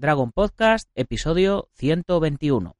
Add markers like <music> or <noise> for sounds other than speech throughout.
Dragon Podcast, episodio 121.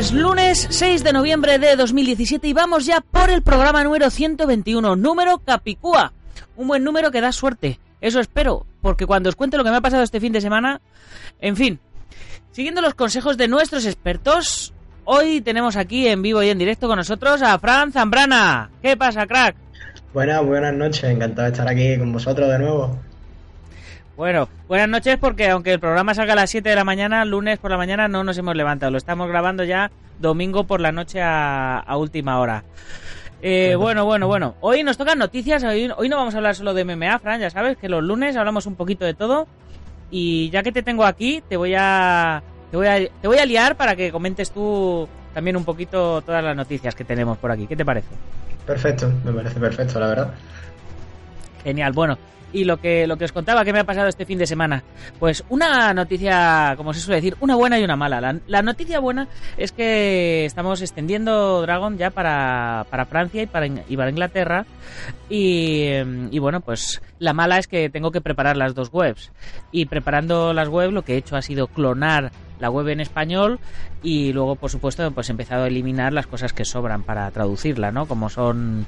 Es lunes 6 de noviembre de 2017 y vamos ya por el programa número 121, número Capicúa. Un buen número que da suerte. Eso espero, porque cuando os cuente lo que me ha pasado este fin de semana, en fin, siguiendo los consejos de nuestros expertos, hoy tenemos aquí en vivo y en directo con nosotros a Fran Zambrana. ¿Qué pasa, crack? Buenas, buenas noches, encantado de estar aquí con vosotros de nuevo. Bueno, buenas noches porque aunque el programa salga a las 7 de la mañana, lunes por la mañana no nos hemos levantado. Lo estamos grabando ya domingo por la noche a, a última hora. Eh, bueno, bueno, bueno. Hoy nos tocan noticias. Hoy, hoy no vamos a hablar solo de MMA, Fran. Ya sabes que los lunes hablamos un poquito de todo. Y ya que te tengo aquí, te voy a, te voy a, te voy a liar para que comentes tú también un poquito todas las noticias que tenemos por aquí. ¿Qué te parece? Perfecto, me parece perfecto, la verdad. Genial, bueno. Y lo que, lo que os contaba que me ha pasado este fin de semana. Pues una noticia, como se suele decir, una buena y una mala. La, la noticia buena es que estamos extendiendo Dragon ya para, para Francia y para, y para Inglaterra. Y, y bueno, pues la mala es que tengo que preparar las dos webs. Y preparando las webs lo que he hecho ha sido clonar la web en español y luego por supuesto pues he empezado a eliminar las cosas que sobran para traducirla, ¿no? Como son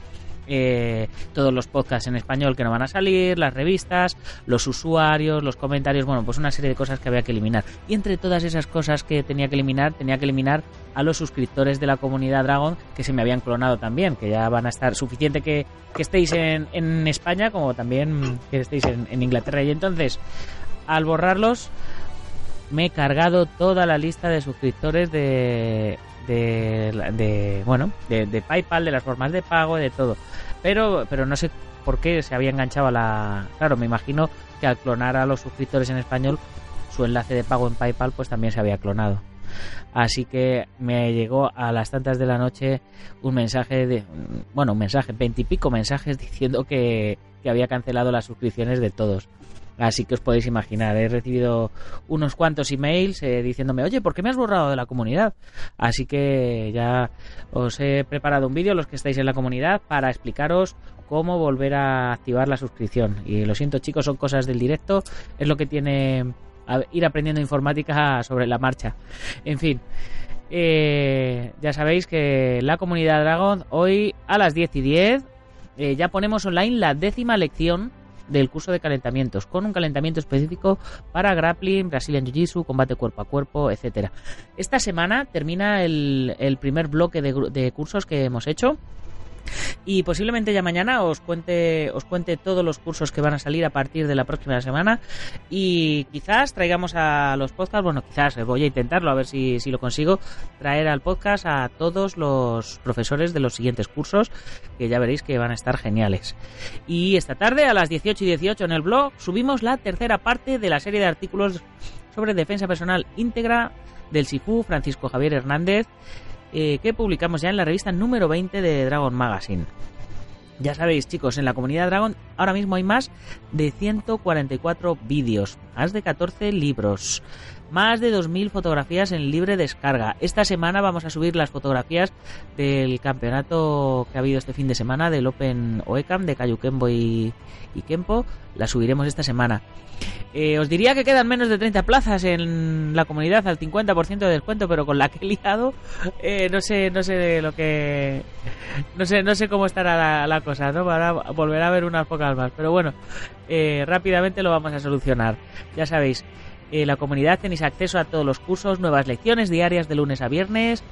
eh, todos los podcasts en español que no van a salir, las revistas, los usuarios, los comentarios, bueno, pues una serie de cosas que había que eliminar. Y entre todas esas cosas que tenía que eliminar, tenía que eliminar a los suscriptores de la comunidad Dragon que se me habían clonado también, que ya van a estar suficiente que, estéis en, España como también que estéis en Inglaterra. Y entonces, al borrarlos, me he cargado toda la lista de suscriptores de, de, de bueno de, de PayPal, de las formas de pago, de todo. Pero, pero no sé por qué se había enganchado a la. Claro, me imagino que al clonar a los suscriptores en español, su enlace de pago en PayPal, pues también se había clonado. Así que me llegó a las tantas de la noche un mensaje de. Bueno, un mensaje, veintipico mensajes <laughs> diciendo que, que había cancelado las suscripciones de todos. Así que os podéis imaginar, he recibido unos cuantos emails eh, diciéndome, oye, ¿por qué me has borrado de la comunidad? Así que ya os he preparado un vídeo, los que estáis en la comunidad, para explicaros cómo volver a activar la suscripción. Y lo siento chicos, son cosas del directo, es lo que tiene ir aprendiendo informática sobre la marcha. En fin, eh, ya sabéis que la comunidad Dragon hoy a las 10 y 10 eh, ya ponemos online la décima lección del curso de calentamientos, con un calentamiento específico para grappling, Brazilian Jiu-Jitsu, combate cuerpo a cuerpo, etcétera. Esta semana termina el, el primer bloque de, de cursos que hemos hecho. Y posiblemente ya mañana os cuente, os cuente todos los cursos que van a salir a partir de la próxima semana. Y quizás traigamos a los podcasts, bueno, quizás voy a intentarlo a ver si, si lo consigo, traer al podcast a todos los profesores de los siguientes cursos, que ya veréis que van a estar geniales. Y esta tarde, a las 18 y 18 en el blog, subimos la tercera parte de la serie de artículos sobre defensa personal íntegra del SIFU Francisco Javier Hernández, eh, que publicamos ya en la revista número 20 de Dragon Magazine. Ya sabéis, chicos, en la comunidad Dragon ahora mismo hay más de 144 vídeos, más de 14 libros, más de 2.000 fotografías en libre descarga. Esta semana vamos a subir las fotografías del campeonato que ha habido este fin de semana del Open OECAM de Cayuquembo y, y Kempo. Las subiremos esta semana. Eh, os diría que quedan menos de 30 plazas en la comunidad al 50% de descuento, pero con la que he liado, eh, no sé, no sé lo que, no sé, no sé cómo estará la, cosa, ¿no? Para volver a ver unas pocas más, pero bueno, eh, rápidamente lo vamos a solucionar. Ya sabéis, en la comunidad tenéis acceso a todos los cursos, nuevas lecciones diarias de lunes a viernes,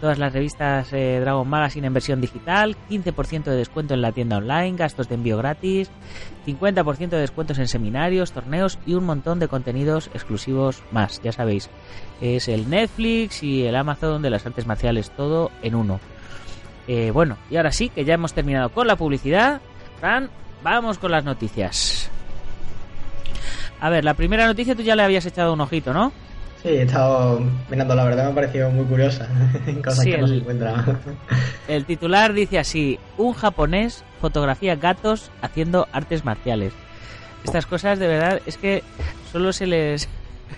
todas las revistas eh, Dragon Magazine en versión digital, 15% de descuento en la tienda online, gastos de envío gratis, 50% de descuentos en seminarios, torneos y un montón de contenidos exclusivos más. Ya sabéis, es el Netflix y el Amazon de las artes marciales, todo en uno. Eh, bueno, y ahora sí, que ya hemos terminado con la publicidad. Fran, vamos con las noticias. A ver, la primera noticia tú ya le habías echado un ojito, ¿no? Sí, he estado mirando, la verdad me ha parecido muy curiosa. <laughs> Cosas Sí, que no se el- encuentran. <laughs> El titular dice así: Un japonés fotografía gatos haciendo artes marciales. Estas cosas de verdad es que solo se les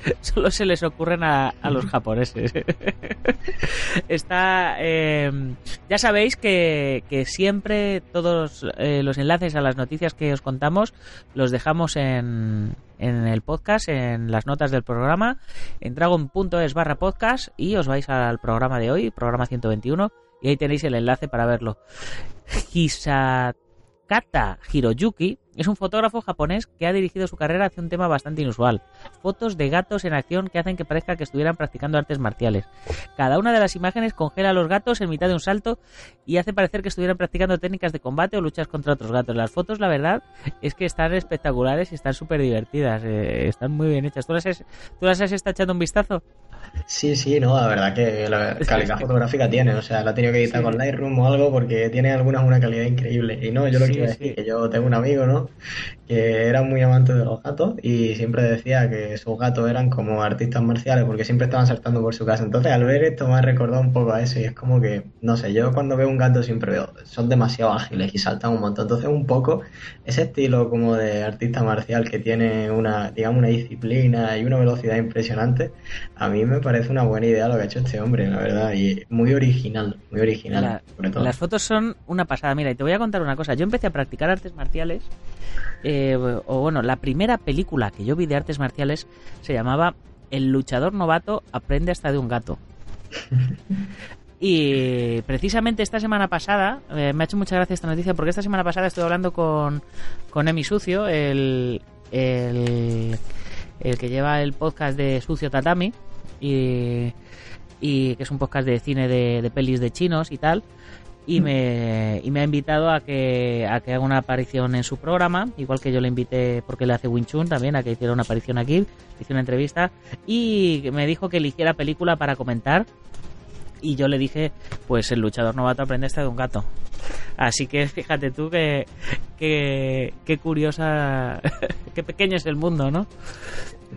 <laughs> solo se les ocurren a, a los japoneses. <laughs> Está eh, ya sabéis que, que siempre todos eh, los enlaces a las noticias que os contamos los dejamos en, en el podcast, en las notas del programa, en dragon.es barra podcast y os vais al programa de hoy, programa 121, y ahí tenéis el enlace para verlo. Hisakata Hiroyuki es un fotógrafo japonés que ha dirigido su carrera hacia un tema bastante inusual. Fotos de gatos en acción que hacen que parezca que estuvieran practicando artes marciales. Cada una de las imágenes congela a los gatos en mitad de un salto y hace parecer que estuvieran practicando técnicas de combate o luchas contra otros gatos. Las fotos, la verdad, es que están espectaculares y están súper divertidas. eh, están muy bien hechas. ¿Tú las, has, ¿Tú las has estado echando un vistazo? Sí, sí, no, la verdad que la calidad fotográfica tiene, o sea, la he tenido que editar Sí. con Lightroom o algo porque tiene algunas una calidad increíble. Y no, yo lo Sí, a decir sí. que yo tengo un amigo, ¿no? Que era muy amante de los gatos y siempre decía que sus gatos eran como artistas marciales porque siempre estaban saltando por su casa. Entonces, al ver esto me ha recordado un poco a eso y es como que, no sé, yo cuando veo un gato siempre veo, son demasiado ágiles y saltan un montón. Entonces, un poco ese estilo como de artista marcial que tiene una, digamos, una disciplina y una velocidad impresionante, a mí me parece una buena idea lo que ha hecho este hombre, la verdad, y muy original, muy original, La- sobre todo. Las fotos son una pasada. Mira, y te voy a contar una cosa. Yo empecé a practicar artes marciales. Eh, o bueno, la primera película que yo vi de artes marciales se llamaba El luchador novato aprende hasta de un gato. <laughs> Y precisamente esta semana pasada, eh, me ha hecho mucha gracia esta noticia porque esta semana pasada estuve hablando con, con Emi Sucio, el, el, el que lleva el podcast de Sucio Tatami, y, y que es un podcast de cine de, de pelis de chinos y tal. Y me, y me ha invitado a que, a que haga una aparición en su programa, igual que yo le invité porque le hace Wing Chun también, a que hiciera una aparición aquí, hice una entrevista, y me dijo que eligiera película para comentar, y yo le dije, pues el luchador novato aprende hasta de un gato. Así que fíjate tú que, que, qué curiosa, <laughs> qué pequeño es el mundo, ¿no?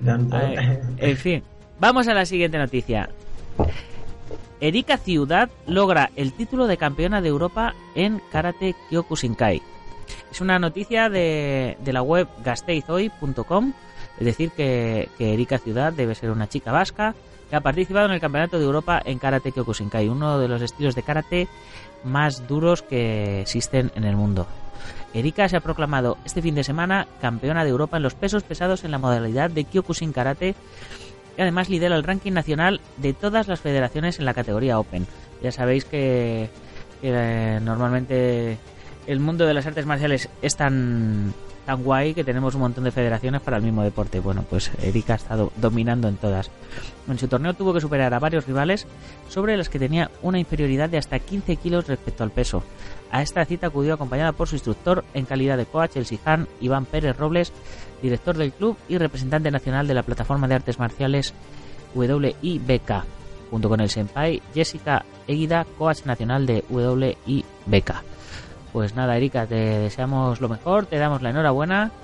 Tanto- Ay, En fin, vamos a la siguiente noticia. Erika Ciudad logra el título de campeona de Europa en Karate Kyokushinkai. Es una noticia de, de la web gasteizoy.com, es decir, que, que Erika Ciudad debe ser una chica vasca que ha participado en el Campeonato de Europa en Karate Kyokushinkai, uno de los estilos de karate más duros que existen en el mundo. Erika se ha proclamado este fin de semana campeona de Europa en los pesos pesados en la modalidad de Kyokushin Karate y además lidera el ranking nacional de todas las federaciones en la categoría Open. Ya sabéis que, que, eh, normalmente el mundo de las artes marciales es tan, tan guay que tenemos un montón de federaciones para el mismo deporte. Bueno, pues Erika ha estado dominando en todas. En su torneo tuvo que superar a varios rivales sobre los que tenía una inferioridad de hasta 15 kilos respecto al peso. A esta cita acudió acompañada por su instructor en calidad de coach, el Sihan Iván Pérez Robles, director del club y representante nacional de la plataforma de artes marciales WIBK, junto con el senpai Jessica Eguida, coach nacional de WIBK. Pues nada, Erika, te deseamos lo mejor, te damos la enhorabuena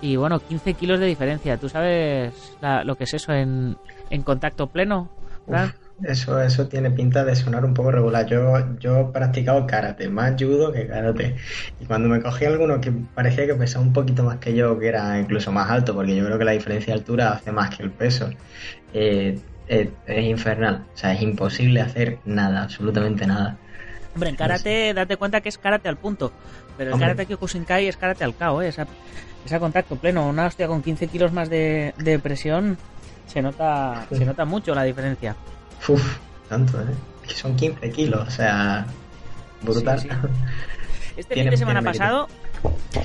y bueno, 15 kilos de diferencia. ¿Tú sabes la- lo que es eso en, en contacto pleno, Fran? Eso, eso tiene pinta de sonar un poco regular. Yo, yo he practicado karate, más judo que karate. Y cuando me cogí alguno que parecía que pesaba un poquito más que yo, que era incluso más alto, porque yo creo que la diferencia de altura hace más que el peso, eh, eh, es infernal. O sea, es imposible hacer nada, absolutamente nada. Hombre, en karate, date cuenta que es karate al punto. Pero el karate Kyokushinkai es karate al cao, ¿eh? Es a, contacto pleno. Una hostia con 15 kilos más de, de presión se nota, se nota mucho la diferencia. Uf, tanto, ¿eh? son 15 kilos, o sea, brutal. <laughs> Este fin de semana pasado,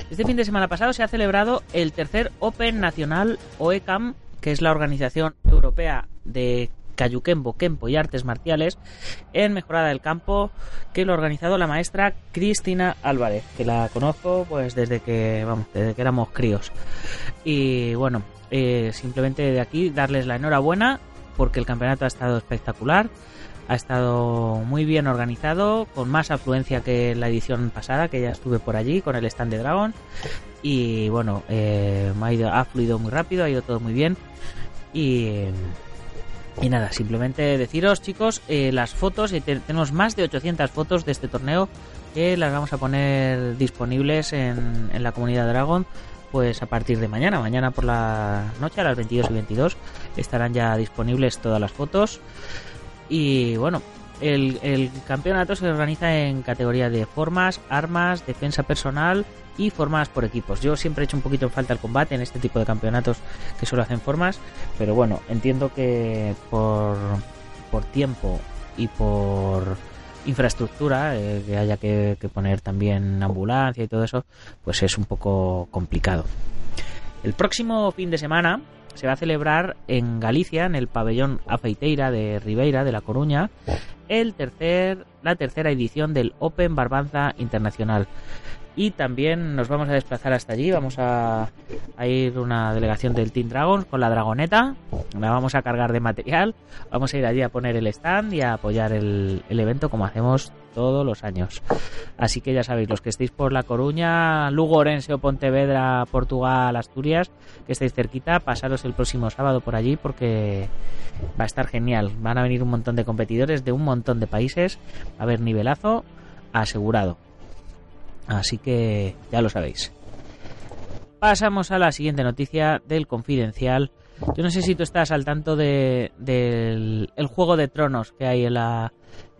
este fin de semana pasado se ha celebrado el tercer Open Nacional OECAM, que es la organización europea de Kayukembo, Kempo y artes marciales en Mejorada del Campo, que lo ha organizado la maestra Cristina Álvarez, que la conozco pues desde que, vamos, desde que éramos críos. Y bueno, eh, simplemente de aquí darles la enhorabuena porque el campeonato ha estado espectacular, ha estado muy bien organizado, con más afluencia que la edición pasada, que ya estuve por allí con el stand de Dragon. Y bueno, eh, ha, ido, ha fluido muy rápido, ha ido todo muy bien. Y, y nada, simplemente deciros chicos, eh, las fotos, y tenemos más de 800 fotos de este torneo que las vamos a poner disponibles en, en la comunidad Dragon pues a partir de mañana, mañana por la noche a las 22 y 22 estarán ya disponibles todas las fotos. Y bueno, el, campeonato se organiza en categoría de formas, armas, defensa personal y formas por equipos. Yo siempre he hecho un poquito en falta el combate en este tipo de campeonatos que solo hacen formas, pero bueno, entiendo que por, por tiempo y por infraestructura, eh, que haya que, poner también ambulancia y todo eso, pues es un poco complicado. El próximo fin de semana se va a celebrar en Galicia, en el pabellón Afeiteira de Ribeira de La Coruña, el tercer, la tercera edición del Open Barbanza Internacional y también nos vamos a desplazar hasta allí. Vamos a, ir una delegación del Team Dragon con la dragoneta. La vamos a cargar de material. Vamos a ir allí a poner el stand y a apoyar el, evento como hacemos todos los años. Así que ya sabéis, los que estéis por La Coruña, Lugo, Orense o Pontevedra, Portugal, Asturias, que estéis cerquita, pasaros el próximo sábado por allí porque va a estar genial. Van a venir un montón de competidores de un montón de países. Va a haber nivelazo asegurado. Así que ya lo sabéis. Pasamos a la siguiente noticia del Confidencial. Yo no sé si tú estás al tanto de, del juego de tronos que hay en la,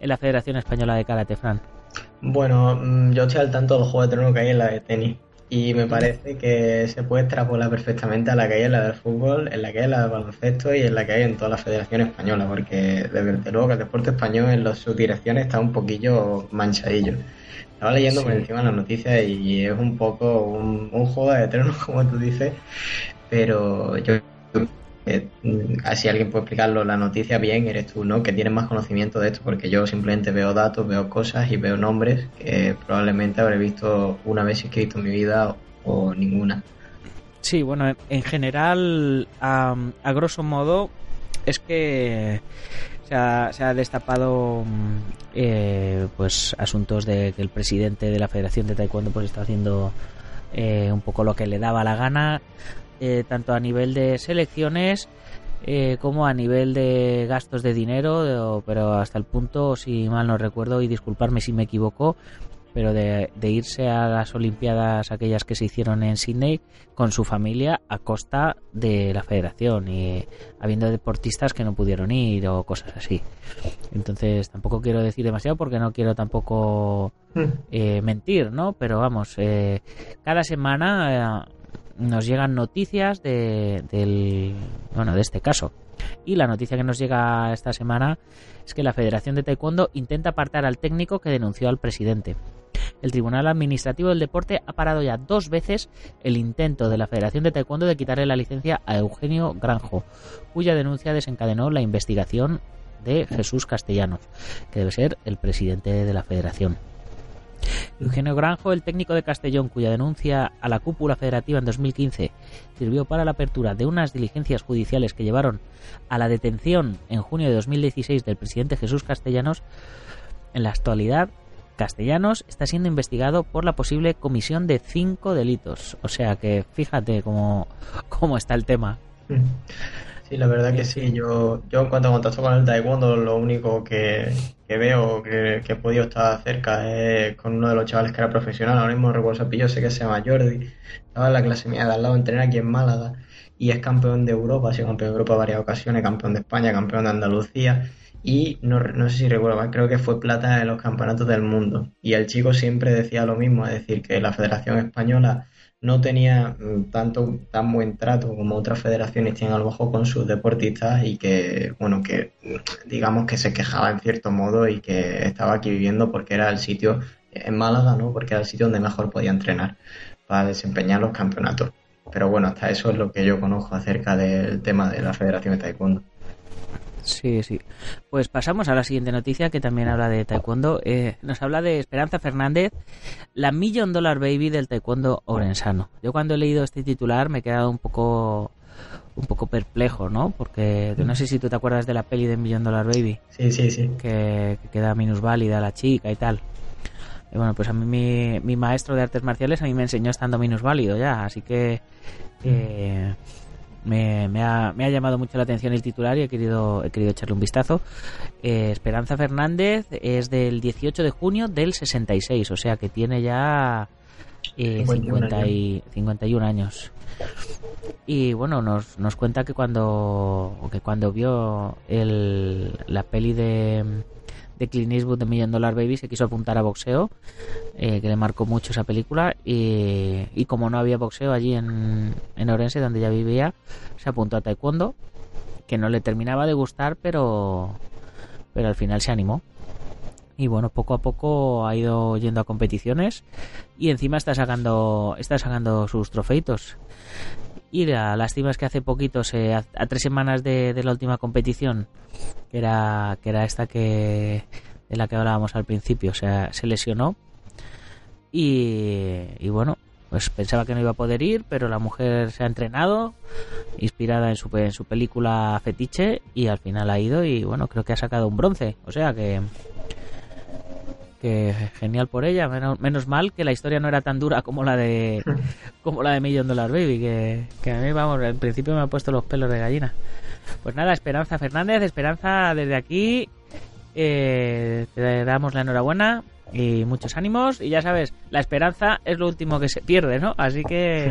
en la Federación Española de Karate, Fran. Bueno, mm, yo estoy al tanto del juego de tronos que hay en la de tenis. Y me parece que se puede extrapolar perfectamente a la que hay en la del fútbol, en la que hay en la del baloncesto y en la que hay en toda la Federación Española, porque desde luego que el deporte español en las subdirecciones está un poquillo manchadillo. Estaba leyendo por encima la noticia y es un poco un, juego de eternos, <laughs> como tú dices, pero yo eh, si alguien puede explicarlo la noticia bien, eres tú, ¿no? Que tienes más conocimiento de esto, porque yo simplemente veo datos, veo cosas y veo nombres que probablemente habré visto una vez escrito en mi vida o, ninguna. Sí, bueno, en general, a, grosso modo, es que se ha, destapado mm, eh, pues asuntos de que el presidente de la Federación de Taekwondo pues está haciendo eh, un poco lo que le daba la gana eh, tanto a nivel de selecciones como a nivel de gastos de dinero pero hasta el punto si mal no recuerdo y disculparme si me equivoco pero de, irse a las Olimpiadas, aquellas que se hicieron en Sydney, con su familia a costa de la federación y habiendo deportistas que no pudieron ir o cosas así. Entonces tampoco quiero decir demasiado porque no quiero tampoco hmm. eh, mentir, ¿no? Pero vamos, eh, cada semana eh, nos llegan noticias de, del, bueno, de este caso. Y la noticia que nos llega esta semana es que la Federación de Taekwondo intenta apartar al técnico que denunció al presidente. El Tribunal Administrativo del Deporte ha parado ya dos veces el intento de la Federación de Taekwondo de quitarle la licencia a Eugenio Granjo, cuya denuncia desencadenó la investigación de Jesús Castellanos, que debe ser el presidente de la Federación. Eugenio Granjo, el técnico de Castellón, cuya denuncia a la cúpula federativa en 2015 sirvió para la apertura de unas diligencias judiciales que llevaron a la detención en junio de 2016 del presidente Jesús Castellanos, en la actualidad Castellanos está siendo investigado por la posible comisión de cinco delitos. O sea que fíjate cómo, cómo está el tema. Sí, la verdad que sí. Yo, yo en cuanto a contacto con el taekwondo, lo único que, que veo que, que, he podido estar cerca es con uno de los chavales que era profesional. Ahora mismo recuerdo su apellido, sé que se llama Jordi. Estaba en la clase mía de al lado, entrena aquí en Málaga y es campeón de Europa, ha sido campeón de Europa varias ocasiones, campeón de España, campeón de Andalucía y no, no sé si recuerdo creo que fue plata en los campeonatos del mundo. Y el chico siempre decía lo mismo, es decir, que la Federación Española no tenía mm, tanto tan buen trato como otras federaciones tienen a lo con sus deportistas y que bueno que mm, digamos que se quejaba en cierto modo y que estaba aquí viviendo porque era el sitio en Málaga no porque era el sitio donde mejor podía entrenar para desempeñar los campeonatos. Pero bueno hasta eso es lo que yo conozco acerca del tema de la Federación de Taekwondo Sí, sí. Pues pasamos a la siguiente noticia que también habla de taekwondo. Eh, nos habla de Esperanza Fernández, la Million Dollar Baby del taekwondo orensano. Yo cuando he leído este titular me he quedado un poco un poco perplejo, ¿no? Porque no sé si tú te acuerdas de la peli de Million Dollar Baby. Sí, sí, sí. Que, queda minusválida la chica y tal. Y bueno, pues a mí mi, mi, maestro de artes marciales a mí me enseñó estando minusválido ya, así que... Eh, me, ha, me, ha, llamado mucho la atención el titular y he querido, he querido echarle un vistazo. Eh, Esperanza Fernández es del 18 de junio del 66, o sea que tiene ya eh, 50 y, 51 años. Y bueno, nos, nos cuenta que cuando, que cuando vio el, la peli de de Clint Eastwood de Million Dollar Baby se quiso apuntar a boxeo, eh, que le marcó mucho esa película, y, y como no había boxeo allí en, en Orense, donde ya vivía, se apuntó a taekwondo, que no le terminaba de gustar, pero, pero al final se animó. Y bueno, poco a poco ha ido yendo a competiciones y encima está sacando, está sacando sus trofeitos. Y la lástima es que hace poquito, a, tres semanas de, la última competición, que era, que era esta que de la que hablábamos al principio, se lesionó. Y, bueno, pues pensaba que no iba a poder ir, pero la mujer se ha entrenado, inspirada en su, en su película Fetiche, y al final ha ido y bueno, creo que ha sacado un bronce. O sea que que genial por ella, menos, mal que la historia no era tan dura como la de <laughs> como la de Million Dollar Baby, que, a mí, vamos, en principio me ha puesto los pelos de gallina. Pues nada, Esperanza Fernández, Esperanza desde aquí, eh, te damos la enhorabuena y muchos ánimos y ya sabes, la esperanza es lo último que se pierde, ¿no? Así que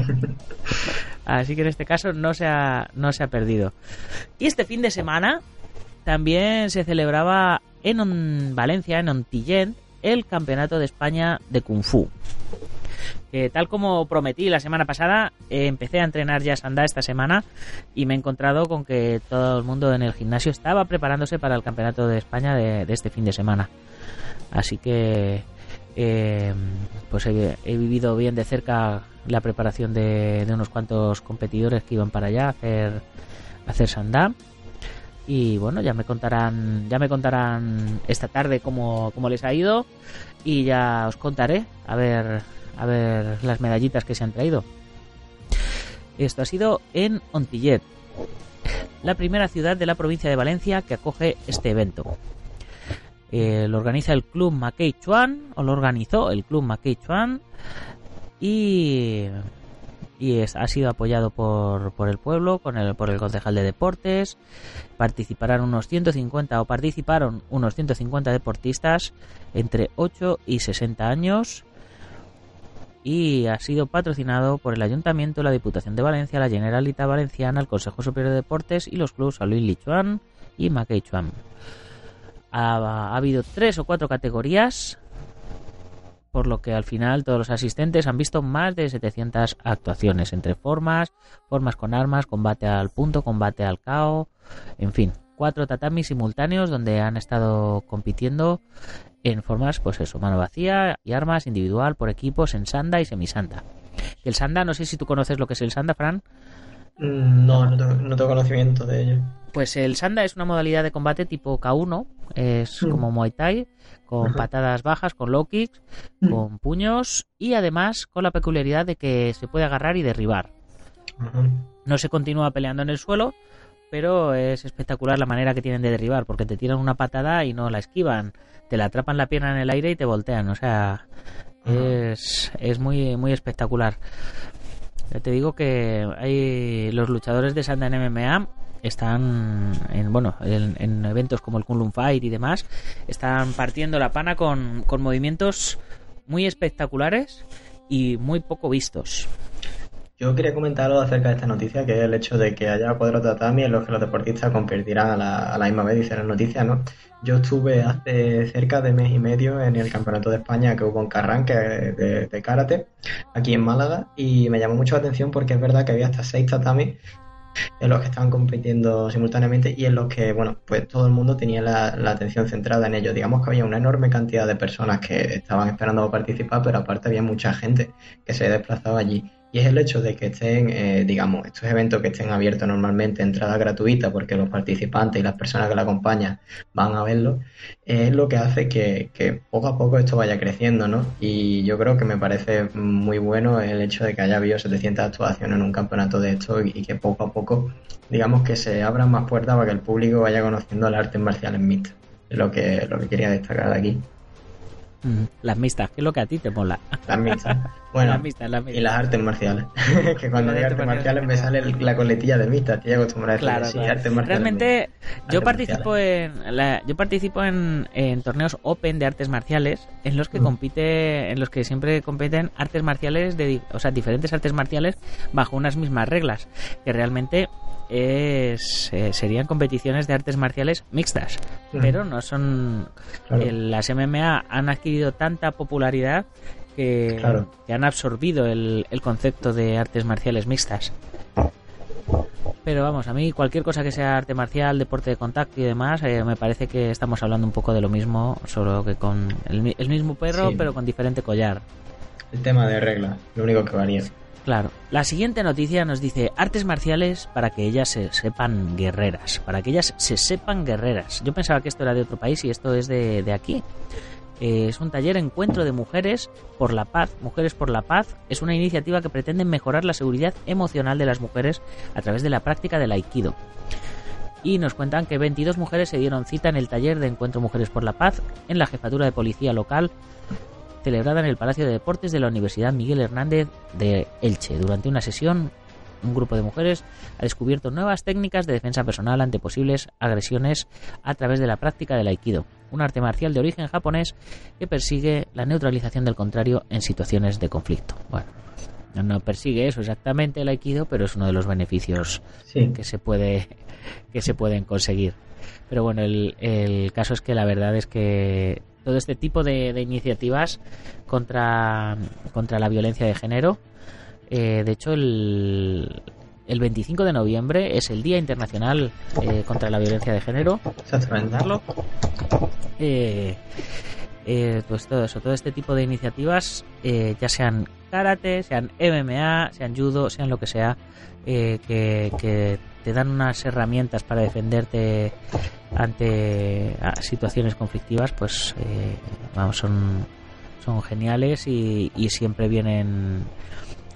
<laughs> así que en este caso no se ha, no se ha perdido. Y este fin de semana también se celebraba en Valencia, en Ontillent, el Campeonato de España de Kung Fu. tal como prometí la semana pasada, eh, empecé a entrenar ya sanda esta semana y me he encontrado con que todo el mundo en el gimnasio estaba preparándose para el Campeonato de España de, este fin de semana. Así que eh, pues he, vivido bien de cerca la preparación de, unos cuantos competidores que iban para allá a hacer, a hacer sandá y bueno ya me contarán ya me contarán esta tarde cómo, cómo, les ha ido. Y ya os contaré a ver a ver las medallitas que se han traído. Esto ha sido en Ontillet la primera ciudad de la provincia de Valencia que acoge este evento. Eh, lo organiza el club Mackey Chuan o lo organizó el club Mackey Chuan y y ha sido apoyado por, por el pueblo, con el, por el concejal de deportes. Participarán unos 150 o participaron unos 150 deportistas entre 8 y 60 años y ha sido patrocinado por el Ayuntamiento, la Diputación de Valencia, la Generalitat Valenciana, el Consejo Superior de Deportes y los clubes Luis Lichuan y Mackey Chuan. Ha, habido tres o cuatro categorías por lo que al final todos los asistentes han visto más de 700 actuaciones entre formas, formas con armas, combate al punto, combate al cao, en fin, cuatro tatamis simultáneos donde han estado compitiendo en formas, pues eso, mano vacía y armas individual por equipos en sanda y semisanda. El sanda, no sé si tú conoces lo que es el sanda, Fran. Mm, no, no tengo, conocimiento de ello. Pues el sanda es una modalidad de combate tipo K1, es mm. como Muay Thai, con patadas bajas, con low kicks, mm. con puños y además con la peculiaridad de que se puede agarrar y derribar. No se continúa peleando en el suelo, pero es espectacular la manera que tienen de derribar, porque te tiran una patada y no la esquivan, te la atrapan la pierna en el aire y te voltean, o sea, es, es muy, muy espectacular. Te digo que hay los luchadores de Sanda en MMA están en bueno en, eventos como el Kunlun Fight y demás están partiendo la pana con, con movimientos muy espectaculares y muy poco vistos. Yo quería comentar algo acerca de esta noticia, que es el hecho de que haya cuatro tatamis en los que los deportistas competirán a la, a la misma vez, dice la noticia, ¿no? Yo estuve hace cerca de mes y medio en el Campeonato de España que hubo en Carranque de, de karate, aquí en Málaga, y me llamó mucho la atención porque es verdad que había hasta seis tatamis en los que estaban compitiendo simultáneamente y en los que, bueno, pues todo el mundo tenía la, atención centrada en ellos. Digamos que había una enorme cantidad de personas que estaban esperando participar, pero aparte había mucha gente que se desplazaba allí. Y es el hecho de que estén, eh, digamos, estos eventos que estén abiertos normalmente, entrada gratuita, porque los participantes y las personas que la acompañan van a verlo, es lo que hace que, poco a poco esto vaya creciendo, ¿no? Y yo creo que me parece muy bueno el hecho de que haya habido 700 actuaciones en un campeonato de esto y, que poco a poco, digamos, que se abran más puertas para que el público vaya conociendo el arte marcial en mixtas. Es lo que, lo que quería destacar de aquí. Las mixtas, ¿qué es lo que a ti te mola? Las mixtas. <laughs> Bueno, y las artes marciales. <laughs> que cuando digo artes marciales, me sale la coletilla de mixtas. Estoy acostumbrado a decir claro, artes marciales. Realmente, yo participo, en, yo participo en, torneos open de artes marciales en los que compite, en los que siempre compiten artes marciales, de, o sea, diferentes artes marciales bajo unas mismas reglas. Que realmente es, eh, serían competiciones de artes marciales mixtas, pero no son... las MMA han adquirido tanta popularidad que, han absorbido el, concepto de artes marciales mixtas. Pero vamos, a mí cualquier cosa que sea arte marcial, deporte de contacto y demás, eh, me parece que estamos hablando un poco de lo mismo, solo que con el, el mismo perro, pero con diferente collar. El tema de reglas, lo único que varía. Claro. La siguiente noticia nos dice artes marciales para que ellas se sepan guerreras. Para que ellas se sepan guerreras. Yo pensaba que esto era de otro país y esto es de, aquí. Eh, es un taller encuentro de mujeres por la paz. Mujeres por la paz es una iniciativa que pretende mejorar la seguridad emocional de las mujeres a través de la práctica del aikido. Y nos cuentan que 22 mujeres se dieron cita en el taller de encuentro Mujeres por la Paz en la jefatura de policía local celebrada en el Palacio de Deportes de la Universidad Miguel Hernández de Elche. Durante una sesión, un grupo de mujeres ha descubierto nuevas técnicas de defensa personal ante posibles agresiones a través de la práctica del aikido, un arte marcial de origen japonés que persigue la neutralización del contrario en situaciones de conflicto. Bueno, no persigue eso exactamente el aikido, pero es uno de los beneficios que se puede que se pueden conseguir. Pero bueno, el, el caso es que la verdad es que todo este tipo de, iniciativas contra, contra la violencia de género. Eh, de hecho, el, el 25 de noviembre es el Día Internacional eh, contra la Violencia de Género. Exactamente. Eh, eh, pues todo eso, todo este tipo de iniciativas, ya sean karate, sean MMA, sean judo, sean lo que sea, que, que te dan unas herramientas para defenderte ante situaciones conflictivas, pues eh, vamos, son, geniales y siempre vienen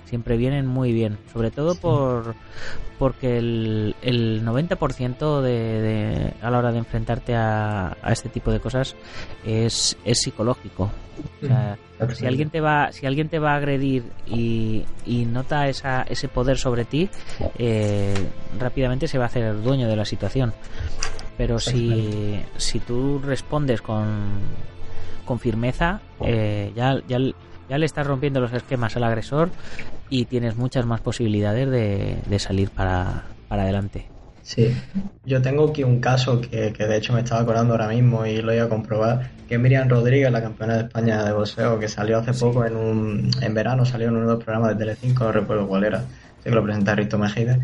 siempre vienen muy bien, sobre todo por porque el, el 90% de, de, a la hora de enfrentarte a, a este tipo de cosas es, es psicológico. si alguien te va si alguien te va a agredir y, y nota esa, ese poder sobre ti, eh, rápidamente se va a hacer dueño de la situación. Pero si, si tú respondes con, con firmeza, eh, ya, ya, ya le estás rompiendo los esquemas al agresor y tienes muchas más posibilidades de, salir para, adelante. Sí, yo tengo aquí un caso que, que, de hecho me estaba acordando ahora mismo y lo iba a comprobar, que es Miriam Rodríguez, la campeona de España de boxeo, que salió hace poco en un en verano, salió en uno de los programas de Telecinco, no recuerdo cuál era, sé que lo presenta Rito Mejide,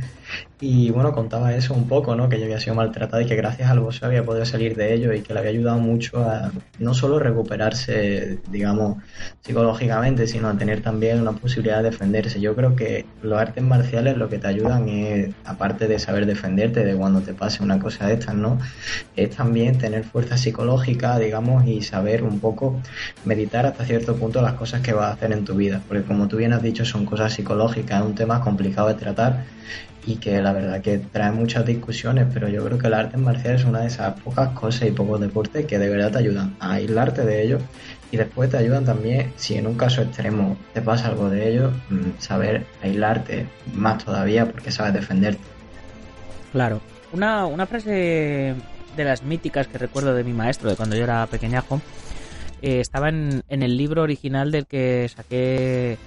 y bueno, contaba eso un poco, ¿no? Que ella había sido maltratada y que gracias al boxeo había podido salir de ello y que le había ayudado mucho a no solo recuperarse, digamos, psicológicamente, sino a tener también una posibilidad de defenderse. Yo creo que los artes marciales lo que te ayudan es, aparte de saber defenderte de cuando te pase una cosa de estas, ¿no? Es también tener fuerza psicológica, digamos, y saber un poco meditar hasta cierto punto las cosas que vas a hacer en tu vida. Porque como tú bien has dicho, son cosas psicológicas, es un tema complicado de tratar y que la verdad que trae muchas discusiones, pero yo creo que el arte marcial es una de esas pocas cosas y pocos deportes que de verdad te ayudan a aislarte de ellos y después te ayudan también, si en un caso extremo te pasa algo de ello, mm, saber aislarte más todavía porque sabes defenderte. Claro, una, una frase de las míticas que recuerdo de mi maestro de cuando yo era pequeñajo eh, estaba en, en el libro original del que saqué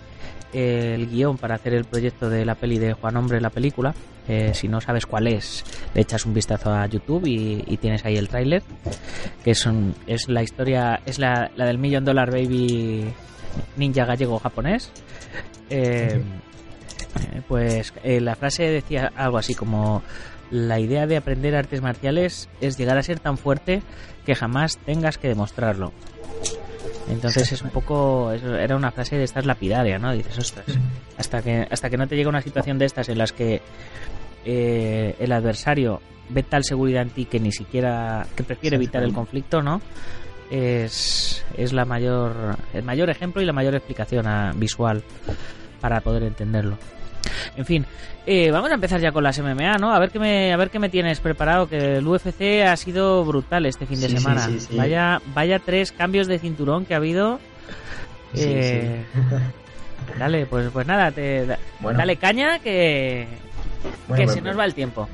el guion para hacer el proyecto de la peli de Juan Hombre, la película. Eh, si no sabes cuál es, le echas un vistazo a YouTube y, tienes ahí el tráiler, que es, es la historia, es la, la del Million Dollar Baby ninja gallego japonés. Eh, eh, pues la frase decía algo así como la idea de aprender artes marciales es llegar a ser tan fuerte que jamás tengas que demostrarlo. Entonces es un poco, era una frase de estas lapidaria, ¿no? Dices, ostras, hasta que, hasta que no te llega una situación de estas en las que eh, el adversario ve tal seguridad en ti que ni siquiera, que prefiere evitar el conflicto, ¿no? Es, es la mayor, el mayor ejemplo y la mayor explicación ah, visual para poder entenderlo. En fin, eh, vamos a empezar ya con las MMA, ¿no? A ver qué me, a ver qué me tienes preparado, que el UFC ha sido brutal este fin de semana. vaya, vaya tres cambios de cinturón que ha habido. <laughs> Eh, <laughs> dale, pues, pues nada, te, dale caña que, que se pues nos va el tiempo.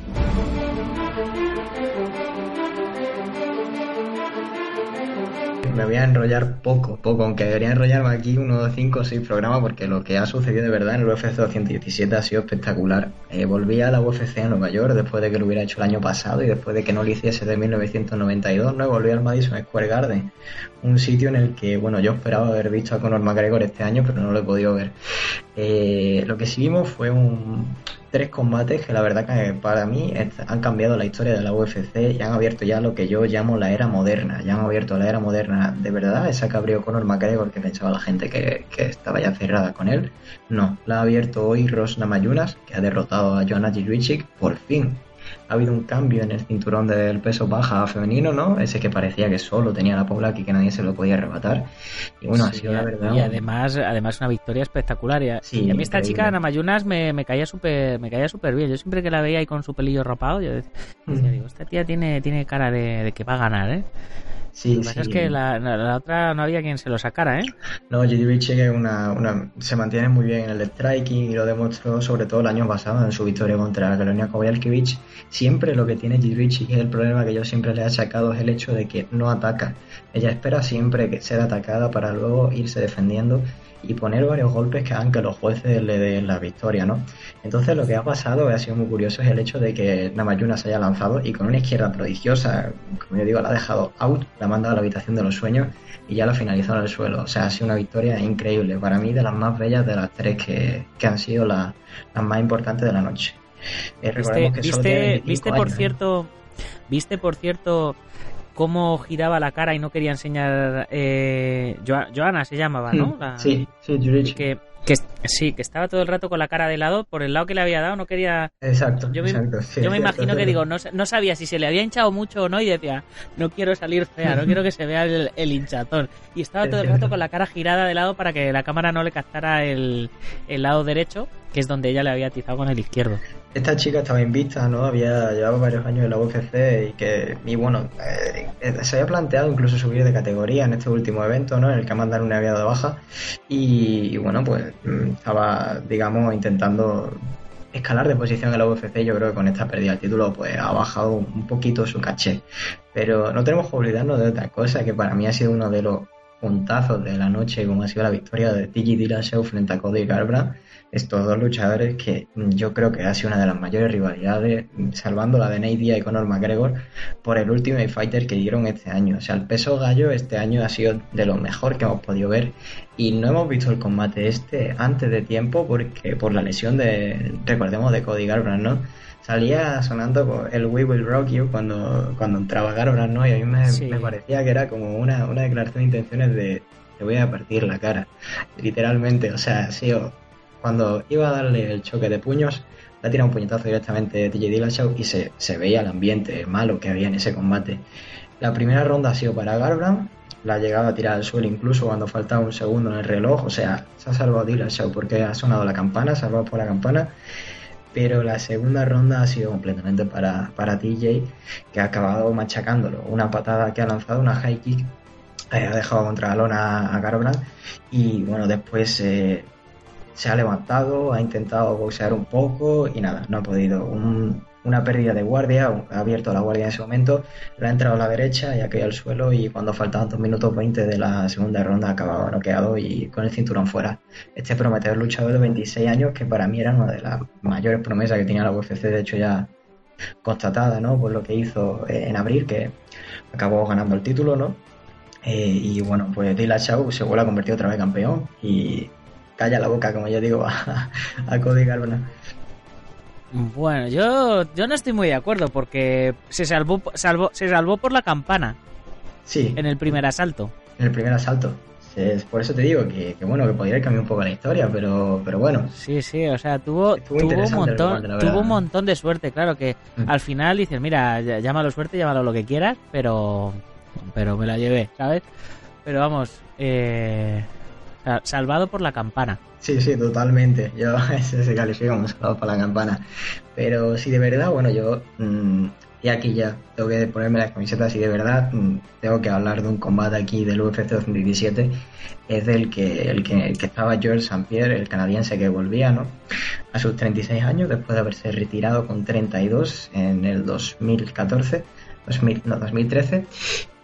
Me voy a enrollar poco, poco, aunque debería enrollarme aquí unos 5 o 6 programas porque lo que ha sucedido de verdad en el UFC 217 ha sido espectacular. Eh, volví a la UFC en Nueva York después de que lo hubiera hecho el año pasado y después de que no lo hiciese de 1992, ¿no? Volví al Madison Square Garden, un sitio en el que, bueno, yo esperaba haber visto a Conor McGregor este año, pero no lo he podido ver. Eh, lo que sí vimos fue un tres combates que la verdad que para mí han cambiado la historia de la UFC y han abierto ya lo que yo llamo la era moderna. Ya han abierto la era moderna de verdad, esa que abrió Conor McGregor que pensaba la gente que, estaba ya cerrada con él. No, la ha abierto hoy Ross Namajunas, que ha derrotado a Joanna Jędrzejczyk por fin ha habido un cambio en el cinturón del peso baja femenino, ¿no? Ese que parecía que solo tenía la Paula y que nadie se lo podía arrebatar. Y bueno, ha sido la verdad. Y además, además una victoria espectacular. Y a, mí esta chica, Ana Mayunas, me, me caía súper me caía súper bien. Yo siempre que la veía ahí con su pelillo rapado, yo decía, <laughs> digo, esta tía tiene, tiene cara de, de que va a ganar, ¿eh? Sí, Lo que es que la, otra no había quien se lo sacara, ¿eh? No, J.D. una, una, se mantiene muy bien en el striking y lo demostró sobre todo el año pasado en su victoria contra Carolina Kovalkiewicz. Siempre lo que tiene J.D. y el problema que yo siempre le he achacado es el hecho de que no ataca. Ella espera siempre que sea atacada para luego irse defendiendo y poner varios golpes que hagan que los jueces le den la victoria, ¿no? Entonces lo que ha pasado, ha sido muy curioso, es el hecho de que Namayuna se haya lanzado y con una izquierda prodigiosa, como yo digo, la ha dejado out, la ha mandado a la habitación de los sueños y ya lo ha finalizado en el suelo. O sea, ha sido una victoria increíble, para mí de las más bellas de las tres que, han sido las más importantes de la noche. Eh, ¿Viste, viste, por ¿eh? cierto, viste por cierto cómo giraba la cara y no quería enseñar. Eh, Joana se llamaba, ¿no? Hmm. sí, sí, Que, que sí, que estaba todo el rato con la cara de lado, por el lado que le había dado, no quería. Exacto, yo me, yo me imagino que digo, no, no, sabía si se le había hinchado mucho o no, y decía, no quiero salir fea, no quiero que se vea el, el hinchatón. Y estaba todo el rato con la cara girada de lado para que la cámara no le captara el, el lado derecho, que es donde ella le había atizado con el izquierdo. Esta chica estaba invicta, ¿no? Había llevado varios años en la UFC y que, y bueno, eh, eh, se había planteado incluso subir de categoría en este último evento, ¿no? En el que mandan una de baja y, bueno, pues mm, estaba, digamos, intentando escalar de posición en la UFC. Yo creo que con esta pérdida del título, pues ha bajado un poquito su caché. Pero no tenemos que olvidarnos de otra cosa que para mí ha sido uno de los puntazos de la noche, como ha sido la victoria de Tiki Dillashaw frente a Cody Garbrandt estos dos luchadores que yo creo que ha sido una de las mayores rivalidades, salvando la de Nate Diaz y Conor McGregor, por el Ultimate Fighter que dieron este año. O sea, el peso gallo este año ha sido de lo mejor que hemos podido ver y no hemos visto el combate este antes de tiempo porque por la lesión de, recordemos, de Cody Garbrandt, ¿no? Salía sonando el We Will Rock You cuando, cuando entraba Garbrandt, ¿no? Y a mí me, parecía que era como una, una declaración de intenciones de te voy a partir la cara, literalmente, o sea, ha sido cuando iba a darle el choque de puños, le ha tirado un puñetazo directamente de TJ Dillashaw y se, veía el ambiente malo que había en ese combate. La primera ronda ha sido para Garbrandt, la ha llegado a tirar al suelo incluso cuando faltaba un segundo en el reloj, o sea, se ha salvado Dillashaw porque ha sonado la campana, salvado por la campana, pero la segunda ronda ha sido completamente para, para TJ, que ha acabado machacándolo. Una patada que ha lanzado, una high kick, eh, ha dejado contra la lona a Garbrandt y bueno, después se ha levantado, ha intentado boxear un poco y nada, no ha podido. Un, una pérdida de guardia, ha abierto la guardia en ese momento, le ha entrado a la derecha y ha caído al suelo y cuando faltaban 2 minutos 20 de la segunda ronda acababa noqueado y con el cinturón fuera. Este prometedor luchador de 26 años que para mí era una de las mayores promesas que tenía la UFC, de hecho ya constatada, ¿no? Por lo que hizo eh, en abril, que acabó ganando el título, ¿no? Eh, y bueno, pues Dillashaw se vuelve a convertir otra vez campeón y calla la boca, como yo digo, a, a Cody Garbrandt. Bueno, yo, yo no estoy muy de acuerdo porque se salvó, salvó, se salvó por la campana. Sí. En el primer asalto. En el primer asalto. Por eso te digo que, bueno, que podría cambiar un poco la historia, pero, pero bueno. Sí, sí, o sea, tuvo, tuvo, un, montón, tuvo un montón de suerte, claro, que mm. al final dices, mira, llámalo suerte, llámalo lo que quieras, pero, pero me la llevé, ¿sabes? Pero vamos, eh, salvado por la campana. Sí, sí, totalmente. Yo <laughs> se califica como salvado por la campana. Pero si de verdad, bueno, yo mm, y aquí ya tengo que ponerme las camisetas y de verdad mm, tengo que hablar de un combate aquí del UFC 2017 es del que el que, el que estaba George St. Pierre, el canadiense que volvía, ¿no? A sus 36 años después de haberse retirado con 32 en el 2014 2000, no, 2013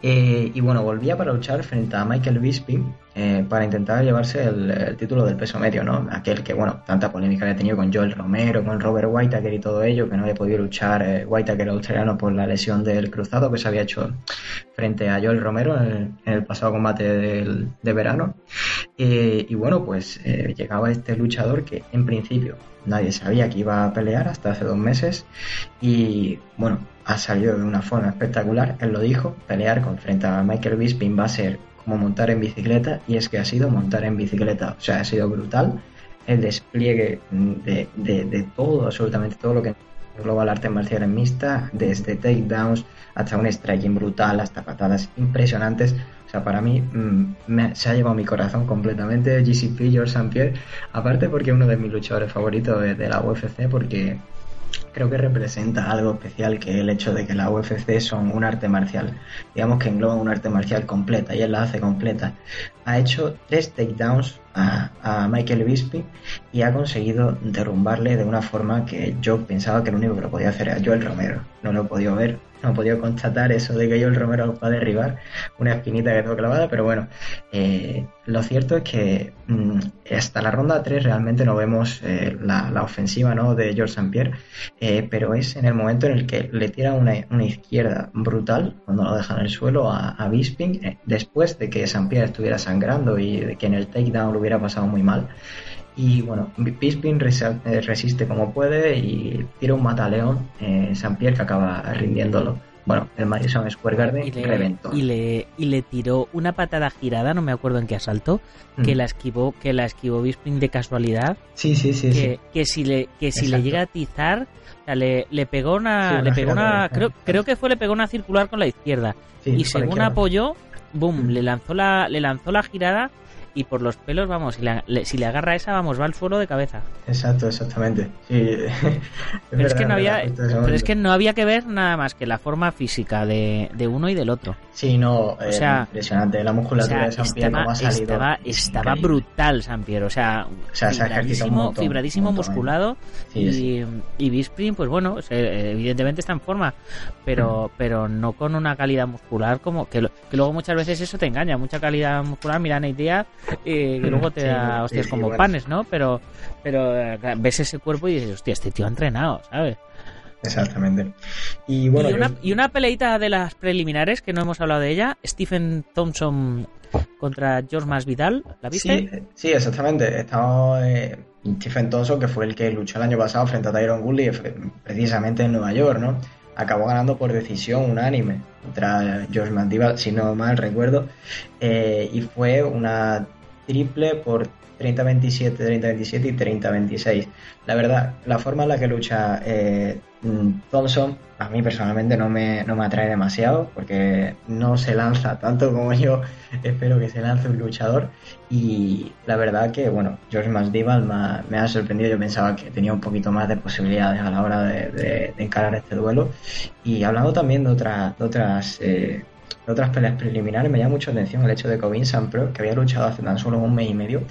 eh, y bueno, volvía para luchar frente a Michael Bisping eh, para intentar llevarse el, título del peso medio, ¿no? Aquel que, bueno, tanta polémica había tenido con Joel Romero, con Robert Whitaker y todo ello, que no había podido luchar eh, Whitaker australiano por la lesión del cruzado que se había hecho frente a Joel Romero en el, pasado combate de verano. y bueno, pues llegaba este luchador que en principio nadie sabía que iba a pelear hasta hace dos meses y bueno, ha salido de una forma espectacular, él lo dijo, pelear con frente a Michael Bisping va a ser como montar en bicicleta y es que ha sido montar en bicicleta, o sea, ha sido brutal el despliegue de, de, todo, absolutamente todo lo que engloba el arte marcial en mixta, desde takedowns hasta un striking brutal, hasta patadas impresionantes. O sea, para mí mm, se ha llevado mi corazón completamente GCP, George St. Pierre, aparte porque es uno de mis luchadores favoritos de, de la UFC, porque creo que representa algo especial que el hecho de que la UFC son un arte marcial, digamos que engloba un arte marcial completa y él la hace completa. Ha hecho tres takedowns a, a Michael Bisping y ha conseguido derrumbarle de una forma que yo pensaba que el único que lo podía hacer era Joel Romero. No lo he podido ver no he podido constatar eso de que yo el Romero lo pueda derribar, una espinita que tengo clavada, pero bueno, eh, lo cierto es que mm, hasta la ronda 3 realmente no vemos eh, la, ofensiva ¿no? de George St. Pierre, eh, pero es en el momento en el que le tira una, izquierda brutal, cuando lo deja en el suelo a, a Bisping, después de que St. Pierre estuviera sangrando y de que en el takedown lo hubiera pasado muy mal. Y bueno, Bisping eh, resiste como puede y tira un mataleón en San Pierre que acaba rindiéndolo. Bueno, el Madison Square Garden y le, reventó. Y le, y le tiró una patada girada, no me acuerdo en qué asalto, que mm. la esquivó, que la esquivó Bisping de casualidad. Sí, sí, sí. Que, que si le, que si le llega a atizar, le, le pegó una, le pegó una, creo, creo que fue le pegó una circular con la izquierda. y según apoyó, boom, mm. le lanzó la, le lanzó la girada y por los pelos, vamos, si le, si le agarra esa, vamos, va al suelo de cabeza. Exacto, exactamente. <laughs> pero, es que no había, pero es que no había que ver nada más que la forma física de, de uno y del otro. Sí, no, o sea, impresionante. La musculatura de San Pierre, ha salido. Estaba, estaba brutal San Pierre, o sea, fibradísimo, fibradísimo musculado. y, y pues bueno, evidentemente está en forma, pero, pero no con una calidad muscular como que, que luego muchas veces eso te engaña. Mucha calidad muscular, mira Nate Diaz y <laughs> luego te da hostias como panes, ¿no? Pero, pero eh, ves ese cuerpo y dices, hostia, este tío ha entrenado, ¿sabes? Exactamente. Y bueno. Y una, peleita de las preliminares que no hemos hablado de ella, Stephen Thompson contra George Masvidal, ¿la viste? Sí, exactamente. Estaba eh, Stephen Thompson, que fue el que luchó el año pasado frente a Tyron Woodley, precisamente en Nueva York, ¿no? Acabó ganando por decisión unánime contra George Masvidal, si no mal recuerdo, eh, y fue una triple por 30-27, 30-27 y 30-26. La verdad, la forma en la que lucha eh, Thompson a mí personalmente no me, no me atrae demasiado porque no se lanza tanto como yo <laughs> espero que se lance un luchador. Y la verdad que bueno George Masvidal me, me ha sorprendido. Yo pensaba que tenía un poquito más de posibilidades a la hora de, encarar este duelo. Y hablando también de, otras de otras eh, otras peleas preliminares, me llama mucho atención el hecho de que Ovin que había luchado hace tan solo un mes y medio,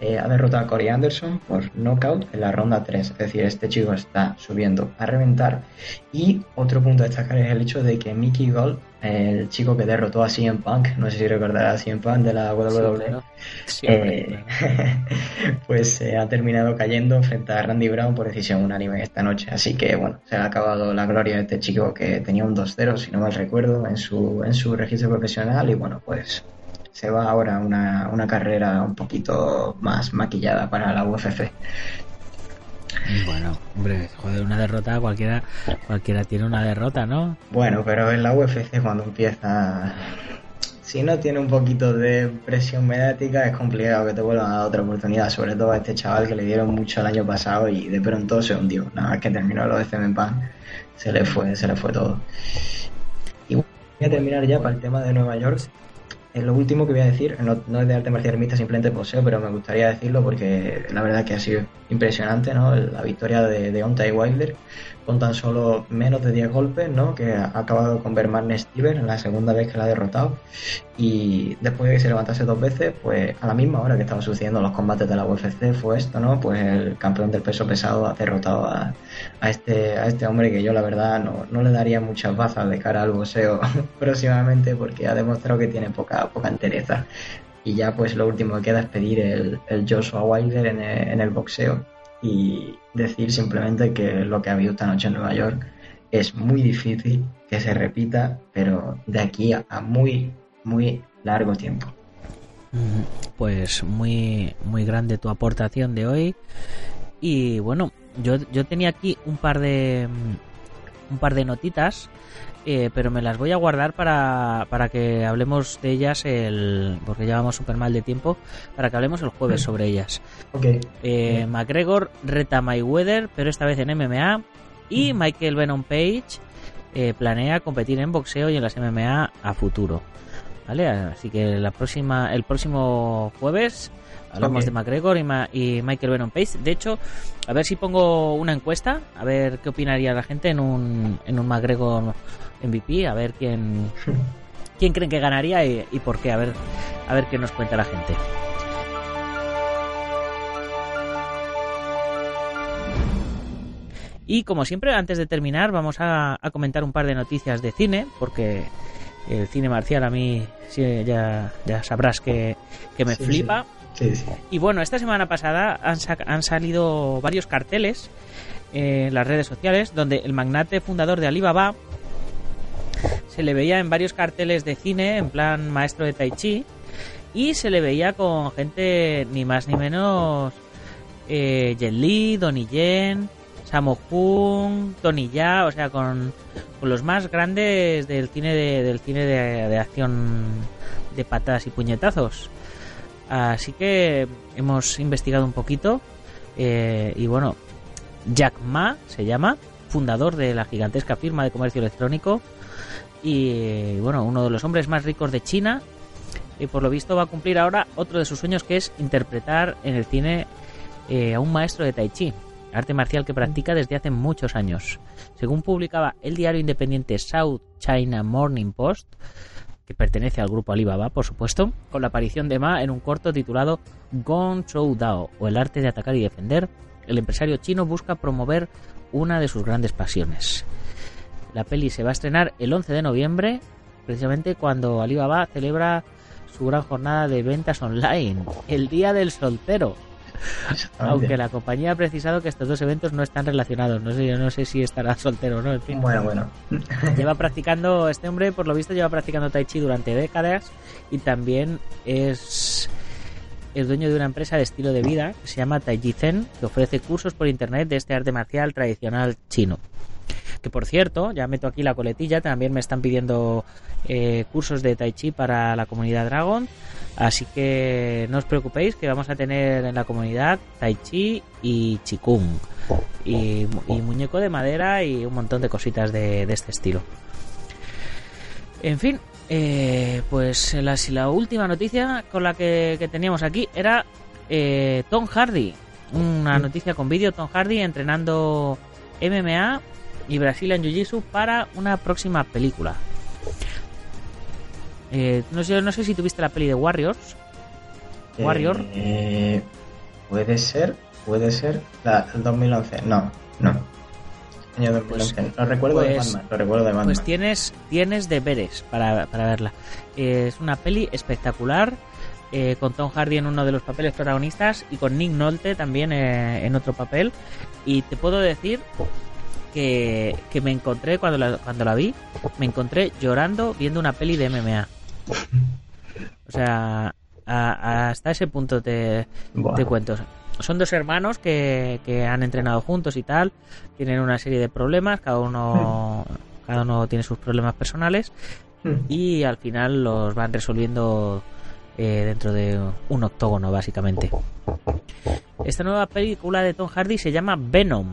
eh, ha derrotado a Corey Anderson por knockout en la ronda 3. Es decir, este chico está subiendo a reventar. Y otro punto a destacar es el hecho de que Mickey Gold el chico que derrotó a CM Punk, no sé si recordarás a CM Punk de la WWE, eh, <laughs> pues se ha terminado cayendo frente a Randy Brown por decisión unánime esta noche. Así que bueno, se ha acabado la gloria de este chico que tenía un 2-0, si no mal recuerdo, en su, en su registro profesional y bueno, pues se va ahora una, una carrera un poquito más maquillada para la UFC. Bueno, hombre, joder, una derrota cualquiera, cualquiera tiene una derrota, ¿no? Bueno, pero en la UFC cuando empieza, si no tiene un poquito de presión mediática es complicado que te vuelvan a dar otra oportunidad, sobre todo a este chaval que le dieron mucho el año pasado y de pronto se hundió. Nada más que terminó lo de Cemen Pan, se le fue, se le fue todo. Y voy a terminar ya para el tema de Nueva York lo último que voy a decir, no, es de arte marcial mixta, simplemente poseo, pero me gustaría decirlo porque la verdad que ha sido impresionante, ¿no? La victoria de, de Ontai Wilder con tan solo menos de 10 golpes, ¿no? Que ha acabado con Berman Steven en la segunda vez que la ha derrotado. Y después de que se levantase dos veces, pues a la misma hora que estaban sucediendo los combates de la UFC fue esto, ¿no? Pues el campeón del peso pesado ha derrotado a, este, a este hombre que yo la verdad no, no le daría muchas bazas de cara al boxeo <laughs> próximamente porque ha demostrado que tiene poca, poca entereza. Y ya pues lo último que queda es pedir el, el Joshua Wilder en el boxeo y decir simplemente que lo que ha habido esta noche en Nueva York es muy difícil que se repita, pero de aquí a, muy, muy largo tiempo. Pues muy, muy grande tu aportación de hoy. Y bueno, yo, yo tenía aquí un par de un par de notitas eh, pero me las voy a guardar para, para que hablemos de ellas, el, porque llevamos súper mal de tiempo, para que hablemos el jueves mm. sobre ellas. Okay. Eh, McGregor reta Mayweather, pero esta vez en MMA, y mm. Michael Venom Page eh, planea competir en boxeo y en las MMA a futuro. ¿Vale? Así que la próxima, el próximo jueves hablamos de McGregor y, y, Michael Venom Page. De hecho, a ver si pongo una encuesta, a ver qué opinaría la gente en un, en un McGregor MVP, a ver quién, quién creen que ganaría y, por qué, a ver, a ver qué nos cuenta la gente. Y como siempre, antes de terminar, vamos a, comentar un par de noticias de cine, porque el cine marcial a mí ya, ya sabrás que, me flipa. Y bueno, esta semana pasada han, han salido varios carteles en las redes sociales donde el magnate fundador de Alibaba se le veía en varios carteles de cine en plan maestro de Tai Chi y se le veía con gente ni más ni menos eh, Jen Li, Donnie Yen, Sammo Hung, Tony Ya, o sea, con, los más grandes del cine de, del cine de, acción de patadas y puñetazos. Así que hemos investigado un poquito eh, y bueno, Jack Ma se llama, fundador de la gigantesca firma de comercio electrónico y bueno, uno de los hombres más ricos de China y por lo visto va a cumplir ahora otro de sus sueños que es interpretar en el cine eh, a un maestro de Tai Chi, arte marcial que practica desde hace muchos años. Según publicaba el diario independiente South China Morning Post, que pertenece al grupo Alibaba, por supuesto, con la aparición de Ma en un corto titulado Gong Chou Dao, o el arte de atacar y defender, el empresario chino busca promover una de sus grandes pasiones. La peli se va a estrenar el 11 de noviembre, precisamente cuando Alibaba celebra su gran jornada de ventas online, el Día del Soltero. Aunque la compañía ha precisado que estos dos eventos no están relacionados. No sé, yo no sé si estará soltero o no, en fin. Bueno, bueno. Lleva practicando, este hombre por lo visto lleva practicando Tai Chi durante décadas y también es el dueño de una empresa de estilo de vida que se llama Taiji Zen, que ofrece cursos por internet de este arte marcial tradicional chino. Que por cierto, ya meto aquí la coletilla, también me están pidiendo eh, cursos de Tai Chi para la comunidad Dragon. Así que no os preocupéis que vamos a tener en la comunidad Tai Chi y Chikung. Y, muñeco de madera y un montón de cositas de, este estilo. En fin, eh, pues la, la, última noticia con la que, teníamos aquí era eh, Tom Hardy. Una noticia con vídeo, Tom Hardy entrenando MMA y Brazilian Jiu-Jitsu para una próxima película. Eh, no, sé, no sé si tuviste la peli de Warriors. Warrior. Eh, puede ser, puede ser. La, el 2011. No, no. Año 2011. Pues- lo recuerdo de pues- Batman. Lo recuerdo de Batman. Pues tienes, tienes deberes para, para verla. Eh, es una peli espectacular. eh, con Tom Hardy en uno de los papeles protagonistas y con Nick Nolte también eh, en otro papel. Y te puedo decir que, que me encontré cuando la, cuando la vi, me encontré llorando viendo una peli de MMA. O sea, a- hasta ese punto te, Buah. te cuento. Son dos hermanos que, que han entrenado juntos y tal. Tienen una serie de problemas. Cada uno, cada uno tiene sus problemas personales. Hmm. Y al final los van resolviendo eh, dentro de un octógono, básicamente. <laughs> Esta nueva película de Tom Hardy se llama Venom.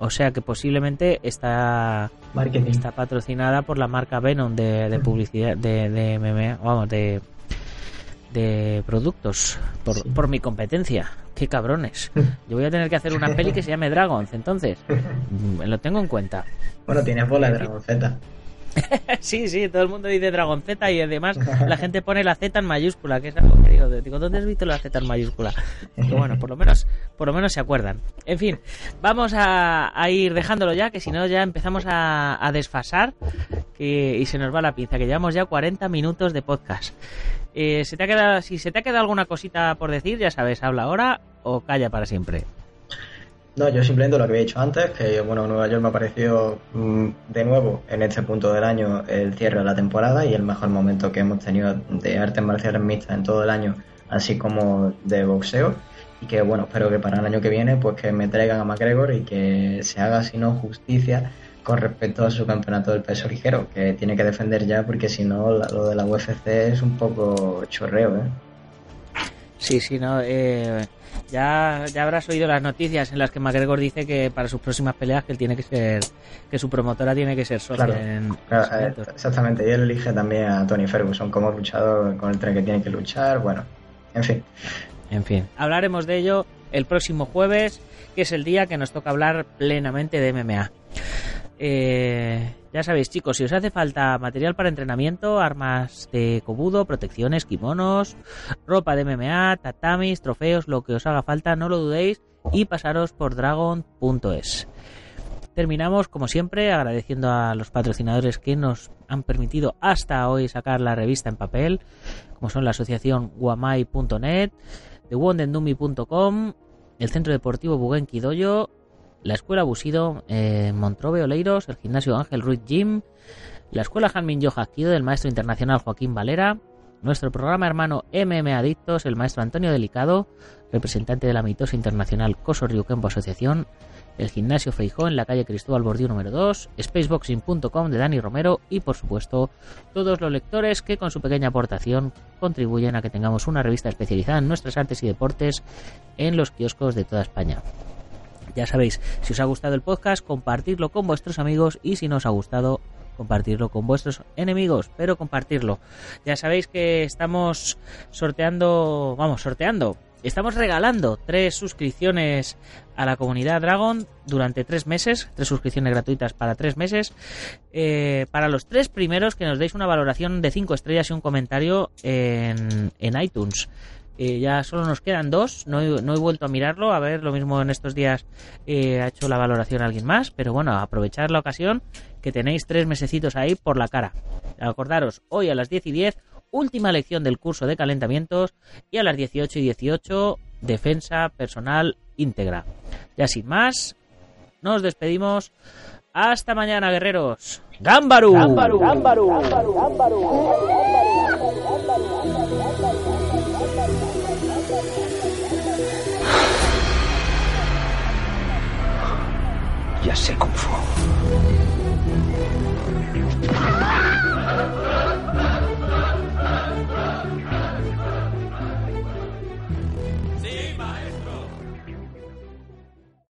O sea que posiblemente está, Marketing. está patrocinada por la marca Venom de, de publicidad de, de MMA, vamos, de, de productos por, Sí. por mi competencia. Qué cabrones. Yo voy a tener que hacer una peli que se llame Dragons, entonces. <laughs> Lo tengo en cuenta. Bueno, tienes bola de Dragon Z. <laughs> Sí, sí, todo el mundo dice Dragon Z y además la gente pone la Z en mayúscula, que es algo que digo, digo, ¿dónde has visto la Z en mayúscula? Bueno, por lo menos, por lo menos se acuerdan. En fin, vamos a, ir dejándolo ya, que si no ya empezamos a, a desfasar que- y se nos va la pinza, que llevamos ya 40 minutos de podcast. Eh, ¿se te ha quedado, si se te ha quedado alguna cosita por decir, ya sabes, habla ahora o calla para siempre. No, yo simplemente lo que había dicho antes, que bueno, Nueva York me ha parecido mm, de nuevo en este punto del año el cierre de la temporada y el mejor momento que hemos tenido de artes marciales mixtas en todo el año, así como de boxeo. Y que bueno, espero que para el año que viene pues que me traigan a McGregor y que se haga si no justicia con respecto a su campeonato del peso ligero, que tiene que defender ya porque si no lo de la UFC es un poco chorreo, ¿eh? Sí, sí, no. eh, ya, ya habrás oído las noticias en las que McGregor dice que para sus próximas peleas que él tiene que ser, que su promotora tiene que ser socia Claro, en Claro, en eh, exactamente, y él elige también a Tony Ferguson como luchador con el tren que tiene que luchar, bueno, en fin. En fin, hablaremos de ello el próximo jueves, que es el día que nos toca hablar plenamente de MMA. Eh, ya sabéis, chicos, si os hace falta material para entrenamiento, armas de cobudo, protecciones, kimonos, ropa de MMA, tatamis, trofeos, lo que os haga falta, no lo dudéis y pasaros por dragon.es. Terminamos, como siempre, agradeciendo a los patrocinadores que nos han permitido hasta hoy sacar la revista en papel, como son la asociación guamai.net, thewondendumi.com, el Centro Deportivo Buguenqui Doyo, la Escuela Busido en Montrobe Oleiros, el Gimnasio Ángel Ruiz Gym, la Escuela Janmin Yoja Kido del Maestro Internacional Joaquín Valera, nuestro programa hermano MM Adictos, el Maestro Antonio Delicado, representante de la mitosa internacional Coso Ryukempo Asociación, el Gimnasio Feijó en la calle Cristóbal Bordío número 2, spaceboxing.com de Dani Romero y por supuesto todos los lectores que con su pequeña aportación contribuyen a que tengamos una revista especializada en nuestras artes y deportes en los kioscos de toda España. Ya sabéis, si os ha gustado el podcast, compartirlo con vuestros amigos y si no os ha gustado, compartirlo con vuestros enemigos, pero compartirlo. Ya sabéis que estamos sorteando, vamos, sorteando, estamos regalando tres suscripciones a la comunidad Dragon durante tres meses, tres suscripciones gratuitas para tres meses, eh, para los tres primeros que nos deis una valoración de cinco estrellas y un comentario en, en iTunes. Eh, ya solo nos quedan dos, no he, no he vuelto a mirarlo, a ver, lo mismo en estos días eh, ha hecho la valoración alguien más, pero bueno, aprovechar la ocasión que tenéis tres mesecitos ahí por la cara. Acordaros, hoy a las 10 y 10, última lección del curso de calentamientos y a las 18 y 18, defensa personal íntegra. Ya sin más, nos despedimos. Hasta mañana, guerreros. ¡Gámbaru! Ya sé Kung Fu.